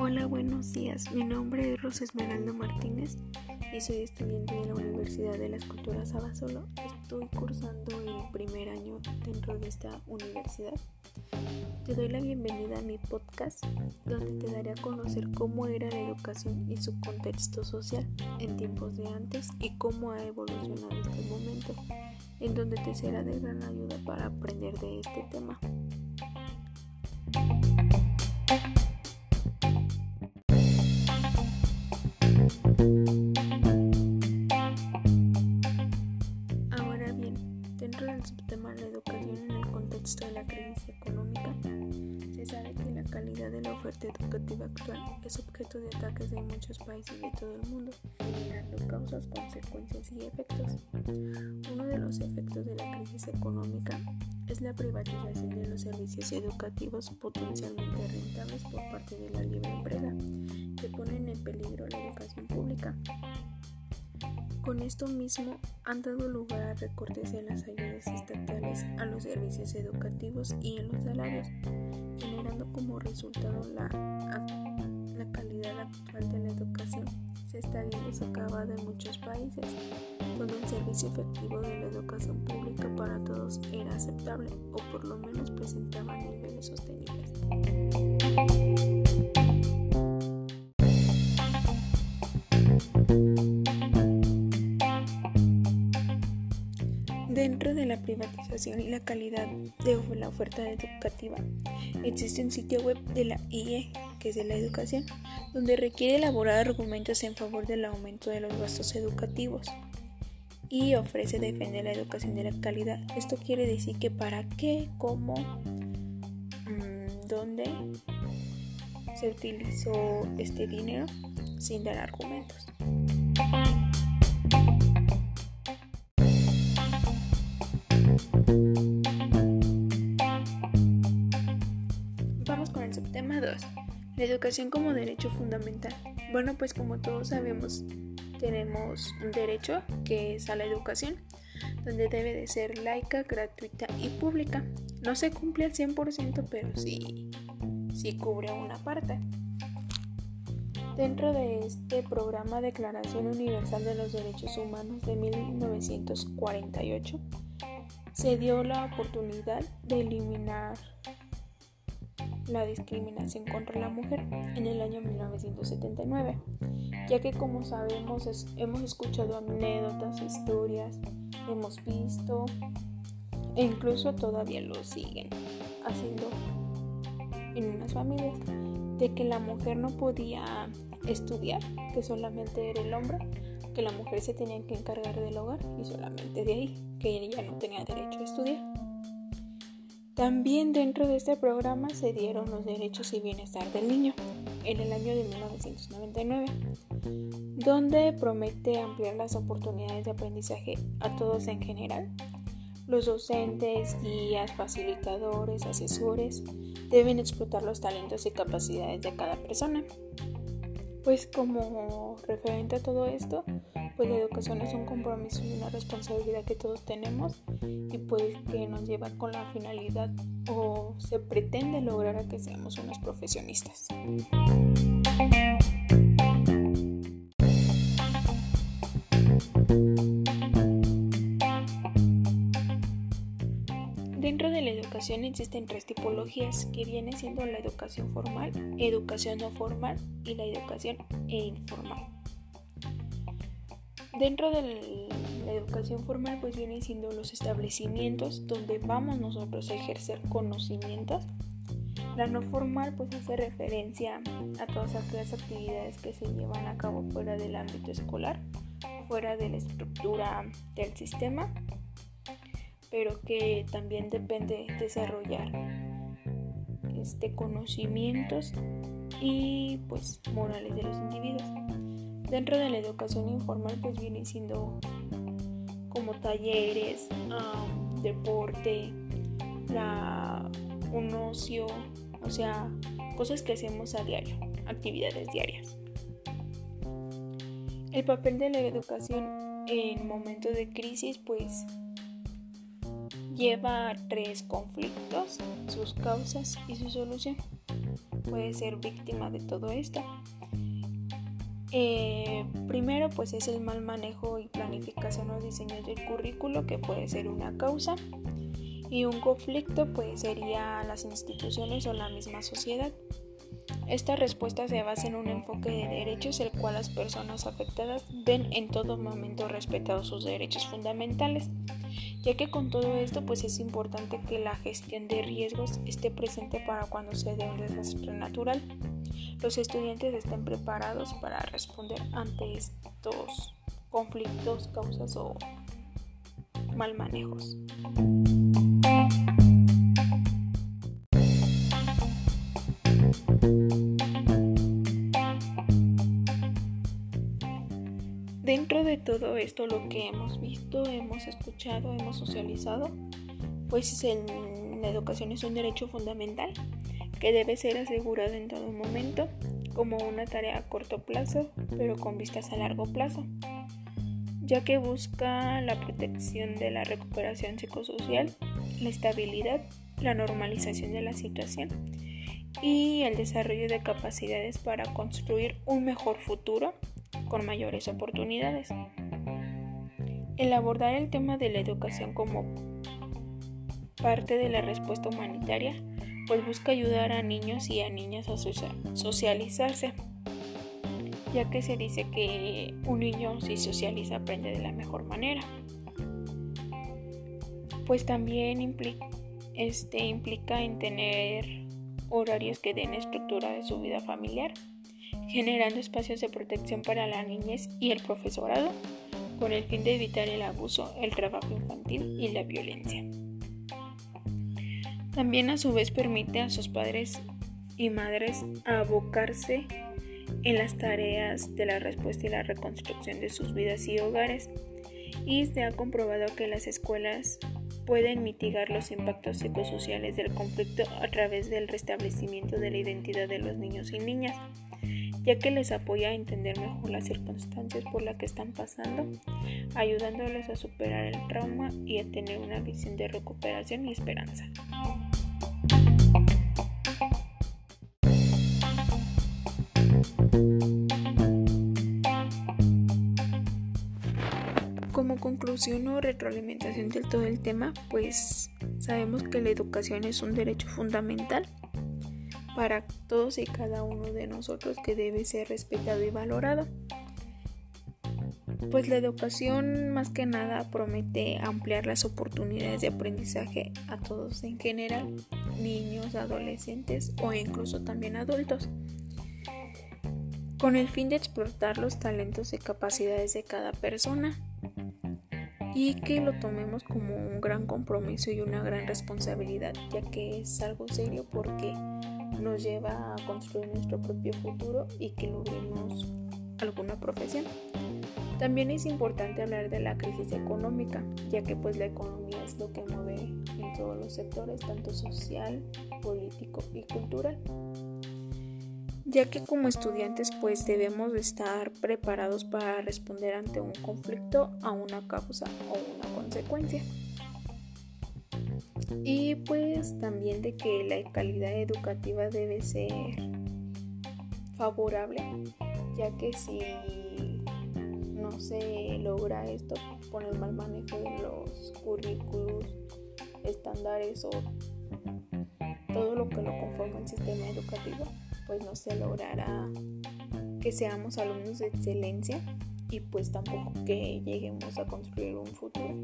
Hola, buenos días. Mi nombre es Rosa Esmeralda Martínez y soy estudiante de la Universidad de la Escultura Sabasolo. Estoy cursando el primer año dentro de esta universidad. Te doy la bienvenida a mi podcast donde te daré a conocer cómo era la educación y su contexto social en tiempos de antes y cómo ha evolucionado este momento, en donde te será de gran ayuda para aprender de este tema. Oferta educativa actual es objeto de ataques de muchos países de todo el mundo, generando causas, consecuencias y efectos. Uno de los efectos de la crisis económica es la privatización de los servicios educativos potencialmente rentables por parte de la libre empresa, que ponen en peligro la educación pública. Con esto mismo han dado lugar a recortes en las ayudas estatales a los servicios educativos y en los salarios, como resultado la, la calidad actual de la educación. Se está viendo socavada en muchos países, donde el servicio efectivo de la educación pública para todos era aceptable o por lo menos presentaba niveles sostenibles. Privatización y la calidad de la oferta educativa, existe un sitio web de la IE, que es de la educación, donde requiere elaborar argumentos en favor del aumento de los gastos educativos y ofrece defender la educación de la calidad. Esto quiere decir que para qué, cómo, mmm, dónde se utilizó este dinero sin dar argumentos. El subtema 2. La educación como derecho fundamental. Bueno, pues como todos sabemos, tenemos un derecho que es a la educación, donde debe de ser laica, gratuita y pública. No se cumple al 100%, pero sí, sí cubre una parte. Dentro de este programa Declaración Universal de los Derechos Humanos de 1948, se dio la oportunidad de eliminar la discriminación contra la mujer en el año 1979, ya que como sabemos hemos escuchado anécdotas, historias, hemos visto e incluso todavía lo siguen haciendo en unas familias, de que la mujer no podía estudiar, que solamente era el hombre, que la mujer se tenía que encargar del hogar y solamente de ahí, que ella no tenía derecho a estudiar. También dentro de este programa se dieron los derechos y bienestar del niño en el año de 1999, donde promete ampliar las oportunidades de aprendizaje a todos en general. Los docentes, guías, facilitadores, asesores deben explotar los talentos y capacidades de cada persona. Pues como referente a todo esto, pues la educación es un compromiso y una responsabilidad que todos tenemos y pues que nos lleva con la finalidad o se pretende lograr a que seamos unos profesionistas. Educación existen tres tipologías que viene siendo la educación formal, educación no formal y la educación e informal. Dentro de la educación formal pues vienen siendo los establecimientos donde vamos nosotros a ejercer conocimientos. La no formal pues hace referencia a todas aquellas actividades que se llevan a cabo fuera del ámbito escolar, fuera de la estructura del sistema, pero que también depende desarrollar este conocimientos y pues morales de los individuos. Dentro de la educación informal pues viene siendo como talleres, deporte, un ocio, o sea, cosas que hacemos a diario, actividades diarias. El papel de la educación en momentos de crisis pues lleva tres conflictos, sus causas y su solución. Puede ser víctima de todo esto. Eh, primero, pues es el mal manejo y planificación o diseño del currículo, que puede ser una causa. Y un conflicto, pues sería las instituciones o la misma sociedad. Esta respuesta se basa en un enfoque de derechos el cual las personas afectadas ven en todo momento respetados sus derechos fundamentales, ya que con todo esto pues es importante que la gestión de riesgos esté presente para cuando se dé un desastre natural. Los estudiantes estén preparados para responder ante estos conflictos, causas o mal manejos. Dentro de todo esto, lo que hemos visto, hemos escuchado, hemos socializado, pues la educación es un derecho fundamental que debe ser asegurado en todo momento como una tarea a corto plazo, pero con vistas a largo plazo, ya que busca la protección de la recuperación psicosocial, la estabilidad, la normalización de la situación y el desarrollo de capacidades para construir un mejor futuro con mayores oportunidades. El abordar el tema de la educación como parte de la respuesta humanitaria, pues busca ayudar a niños y a niñas a socializarse, ya que se dice que un niño si socializa aprende de la mejor manera. Pues también implica, este, implica en tener horarios que den estructura de su vida familiar generando espacios de protección para la niñez y el profesorado con el fin de evitar el abuso, el trabajo infantil y la violencia. También a su vez permite a sus padres y madres abocarse en las tareas de la respuesta y la reconstrucción de sus vidas y hogares y se ha comprobado que las escuelas pueden mitigar los impactos psicosociales del conflicto a través del restablecimiento de la identidad de los niños y niñas ya que les apoya a entender mejor las circunstancias por las que están pasando, ayudándoles a superar el trauma y a tener una visión de recuperación y esperanza. Como conclusión o retroalimentación del todo el tema, pues sabemos que la educación es un derecho fundamental para todos y cada uno de nosotros que debe ser respetado y valorado. Pues la educación más que nada promete ampliar las oportunidades de aprendizaje a todos en general, niños, adolescentes o incluso también adultos, con el fin de explotar los talentos y capacidades de cada persona y que lo tomemos como un gran compromiso y una gran responsabilidad, ya que es algo serio porque nos lleva a construir nuestro propio futuro y que logremos alguna profesión. También es importante hablar de la crisis económica, ya que pues la economía es lo que mueve en todos los sectores, tanto social, político y cultural. Ya que como estudiantes pues debemos estar preparados para responder ante un conflicto, a una causa o una consecuencia y pues también de que la calidad educativa debe ser favorable, ya que si no se logra esto con el mal manejo de los currículos, estándares o todo lo que lo conforma el sistema educativo, pues no se logrará que seamos alumnos de excelencia y pues tampoco que lleguemos a construir un futuro.